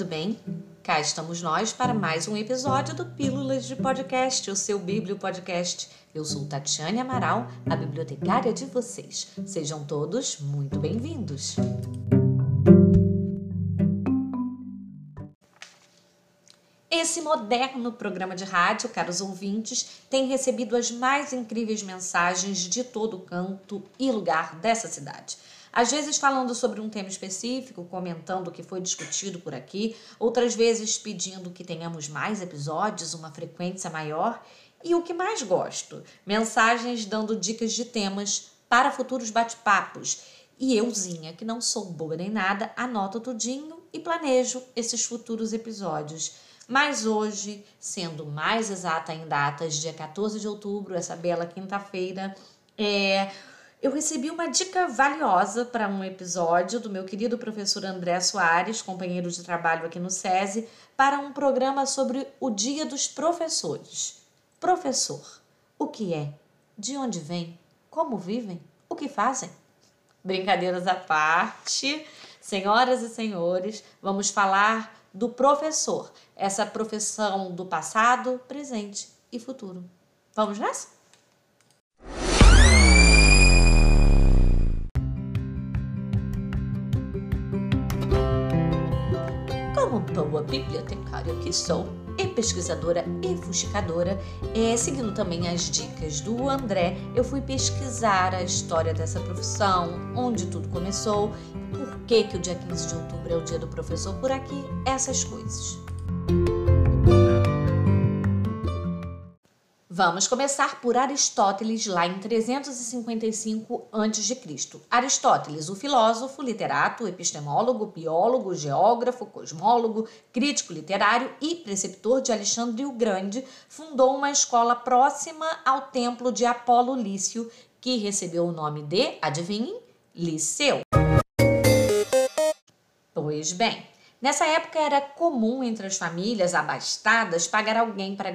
tudo bem? Cá estamos nós para mais um episódio do Pílulas de Podcast, o seu Bíblio Podcast. Eu sou Tatiane Amaral, a bibliotecária de vocês. Sejam todos muito bem-vindos. Esse moderno programa de rádio, caros ouvintes, tem recebido as mais incríveis mensagens de todo canto e lugar dessa cidade. Às vezes falando sobre um tema específico, comentando o que foi discutido por aqui, outras vezes pedindo que tenhamos mais episódios, uma frequência maior. E o que mais gosto, mensagens dando dicas de temas para futuros bate-papos. E euzinha, que não sou boa nem nada, anoto tudinho e planejo esses futuros episódios. Mas hoje, sendo mais exata em datas, dia 14 de outubro, essa bela quinta-feira, é, eu recebi uma dica valiosa para um episódio do meu querido professor André Soares, companheiro de trabalho aqui no SESI, para um programa sobre o Dia dos Professores. Professor, o que é? De onde vem? Como vivem? O que fazem? Brincadeiras à parte, senhoras e senhores, vamos falar do professor, essa profissão do passado, presente e futuro. Vamos nessa? Boa bibliotecária que sou, e pesquisadora e fuxicadora, é, seguindo também as dicas do André, eu fui pesquisar a história dessa profissão, onde tudo começou, por que, que o dia 15 de outubro é o dia do professor por aqui, essas coisas. Vamos começar por Aristóteles, lá em 355 a.C. Aristóteles, o filósofo, literato, epistemólogo, biólogo, geógrafo, cosmólogo, crítico literário e preceptor de Alexandre o Grande, fundou uma escola próxima ao templo de Apolo Lício, que recebeu o nome de, adivinhem, Liceu. Pois bem, Nessa época era comum entre as famílias abastadas pagar alguém para,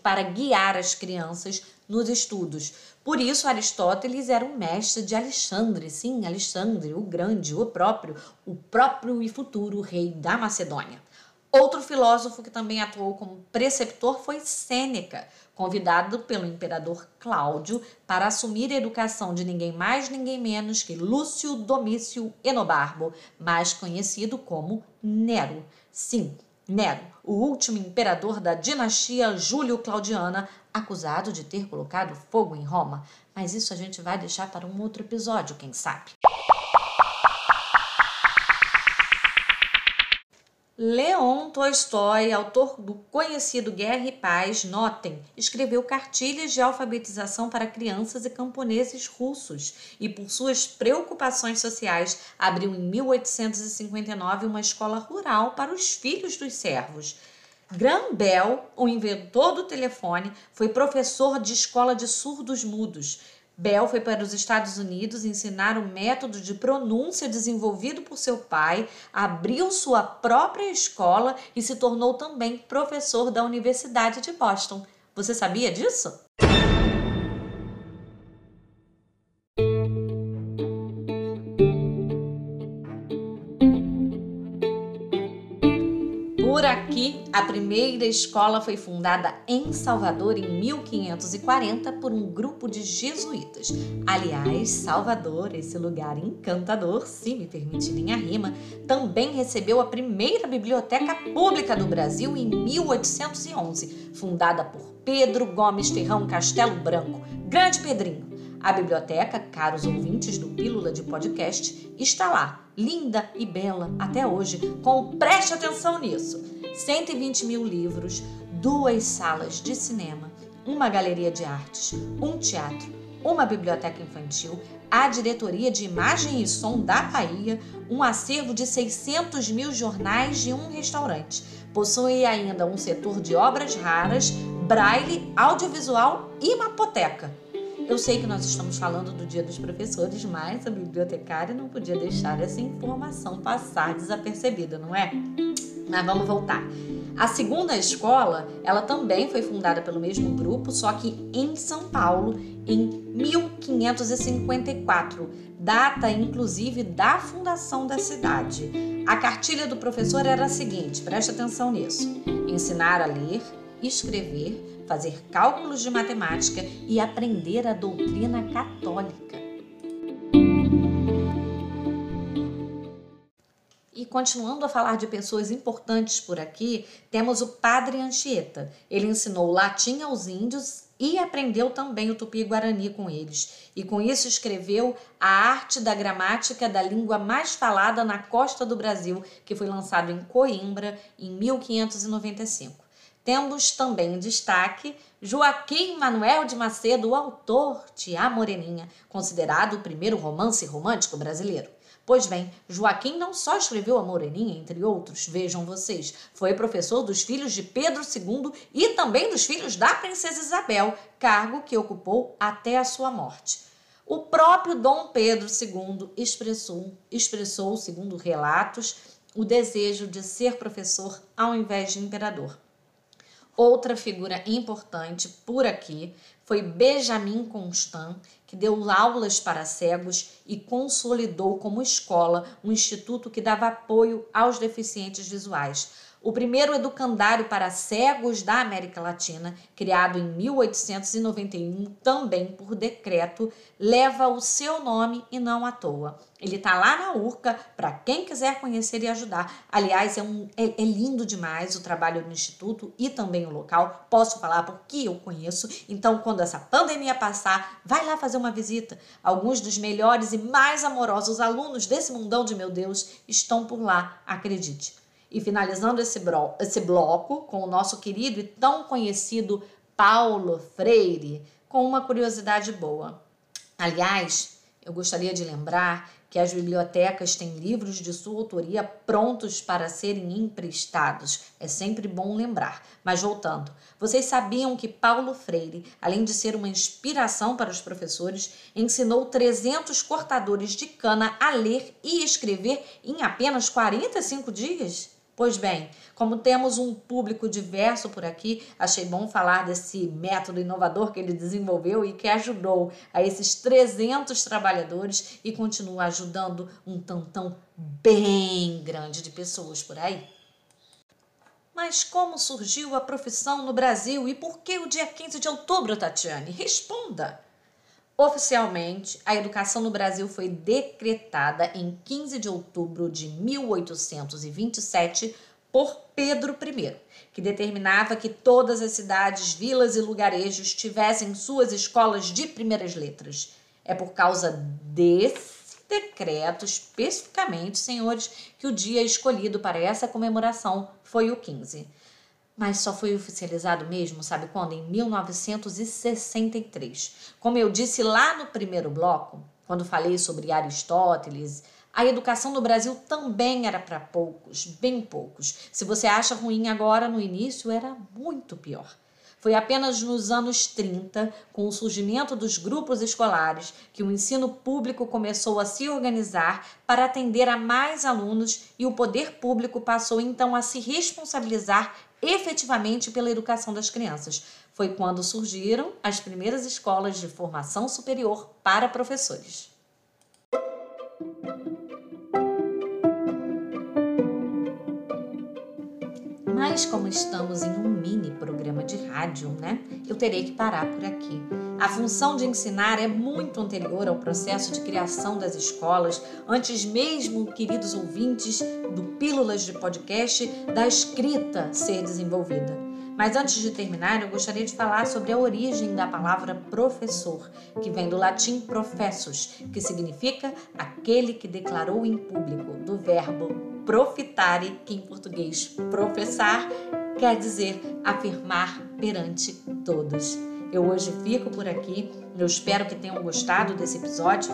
para guiar as crianças nos estudos. Por isso, Aristóteles era um mestre de Alexandre, sim, Alexandre, o grande, o próprio, o próprio e futuro rei da Macedônia. Outro filósofo que também atuou como preceptor foi Sêneca, convidado pelo imperador Cláudio para assumir a educação de ninguém mais, ninguém menos que Lúcio Domício Enobarbo, mais conhecido como Nero. Sim, Nero, o último imperador da dinastia Júlio-Claudiana, acusado de ter colocado fogo em Roma. Mas isso a gente vai deixar para um outro episódio, quem sabe. Leon Tolstói, autor do conhecido Guerra e Paz, notem, escreveu cartilhas de alfabetização para crianças e camponeses russos e, por suas preocupações sociais, abriu em 1859 uma escola rural para os filhos dos servos. Graham Bell, o inventor do telefone, foi professor de escola de surdos mudos Bell foi para os Estados Unidos ensinar o método de pronúncia desenvolvido por seu pai, abriu sua própria escola e se tornou também professor da Universidade de Boston. Você sabia disso? Aqui, a primeira escola foi fundada em Salvador em 1540 por um grupo de jesuítas. Aliás, Salvador, esse lugar encantador, se me permitirem a rima, também recebeu a primeira biblioteca pública do Brasil em 1811, fundada por Pedro Gomes Ferrão Castelo Branco, Grande Pedrinho. A biblioteca, caros ouvintes do Pílula de Podcast, está lá, linda e bela até hoje, com preste atenção nisso: 120 mil livros, duas salas de cinema, uma galeria de artes, um teatro, uma biblioteca infantil, a diretoria de imagem e som da Bahia, um acervo de 600 mil jornais e um restaurante. Possui ainda um setor de obras raras, braille, audiovisual e mapoteca. Eu sei que nós estamos falando do Dia dos Professores, mas a bibliotecária não podia deixar essa informação passar desapercebida, não é? Mas vamos voltar. A segunda escola, ela também foi fundada pelo mesmo grupo, só que em São Paulo, em 1554, data inclusive da fundação da cidade. A cartilha do professor era a seguinte: preste atenção nisso. Ensinar a ler, escrever, fazer cálculos de matemática e aprender a doutrina católica. E continuando a falar de pessoas importantes por aqui, temos o Padre Anchieta. Ele ensinou latim aos índios e aprendeu também o tupi-guarani com eles. E com isso escreveu A Arte da Gramática da Língua Mais Falada na Costa do Brasil, que foi lançado em Coimbra em 1595. Temos também em destaque Joaquim Manuel de Macedo, o autor de A Moreninha, considerado o primeiro romance romântico brasileiro. Pois bem, Joaquim não só escreveu A Moreninha, entre outros, vejam vocês, foi professor dos filhos de Pedro II e também dos filhos da princesa Isabel, cargo que ocupou até a sua morte. O próprio Dom Pedro II expressou, expressou, segundo relatos, o desejo de ser professor ao invés de imperador. Outra figura importante por aqui foi Benjamin Constant, que deu aulas para cegos e consolidou como escola um instituto que dava apoio aos deficientes visuais o primeiro educandário para cegos da América Latina, criado em 1891, também por decreto, leva o seu nome e não à toa. Ele está lá na URCA para quem quiser conhecer e ajudar. Aliás, é, um, é, é, lindo demais o trabalho do Instituto e também o local. Posso falar porque eu conheço. Então, quando essa pandemia passar, vai lá fazer uma visita. Alguns dos melhores e mais amorosos alunos desse mundão de meu Deus estão por lá, acredite. E finalizando esse, bro, esse bloco com o nosso querido e tão conhecido Paulo Freire, com uma curiosidade boa. Aliás, eu gostaria de lembrar que as bibliotecas têm livros de sua autoria prontos para serem emprestados. É sempre bom lembrar. Mas voltando, vocês sabiam que Paulo Freire, além de ser uma inspiração para os professores, ensinou 300 cortadores de cana a ler e escrever em apenas 45 dias? Pois bem, como temos um público diverso por aqui, achei bom falar desse método inovador que ele desenvolveu e que ajudou a esses 300 trabalhadores e continua ajudando um tantão bem grande de pessoas por aí. Mas como surgiu a profissão no Brasil e por que o dia 15 de outubro, Tatiane? Responda! Oficialmente, a educação no Brasil foi decretada em 15 de outubro de 1827 por Pedro I, que determinava que todas as cidades, vilas e lugarejos tivessem suas escolas de primeiras letras. É por causa desse decreto, especificamente, senhores, que o dia escolhido para essa comemoração foi o 15 mas só foi oficializado mesmo, sabe quando? Em 1963. Como eu disse lá no primeiro bloco, quando falei sobre Aristóteles, a educação no Brasil também era para poucos, bem poucos. Se você acha ruim agora, no início era muito pior. Foi apenas nos anos 30, com o surgimento dos grupos escolares, que o ensino público começou a se organizar para atender a mais alunos e o poder público passou então a se responsabilizar efetivamente pela educação das crianças. Foi quando surgiram as primeiras escolas de formação superior para professores. Mas como estamos em um mini programa de rádio, né? Eu terei que parar por aqui. A função de ensinar é muito anterior ao processo de criação das escolas, antes mesmo, queridos ouvintes, do Pílulas de Podcast, da escrita ser desenvolvida. Mas antes de terminar, eu gostaria de falar sobre a origem da palavra professor, que vem do latim professus, que significa aquele que declarou em público, do verbo profitare, que em português professar quer dizer afirmar perante todos. Eu hoje fico por aqui. Eu espero que tenham gostado desse episódio.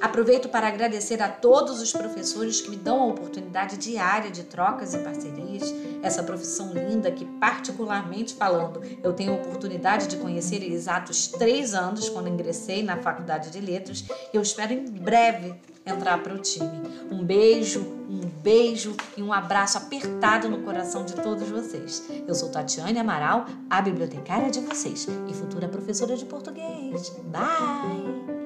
Aproveito para agradecer a todos os professores que me dão a oportunidade diária de trocas e parcerias, essa profissão linda que, particularmente falando, eu tenho a oportunidade de conhecer exatos três anos, quando ingressei na Faculdade de Letras. Eu espero em breve entrar para o time. Um beijo, um beijo e um abraço apertado no coração de todos vocês. Eu sou Tatiane Amaral, a bibliotecária de vocês e futura professora de português. Bye!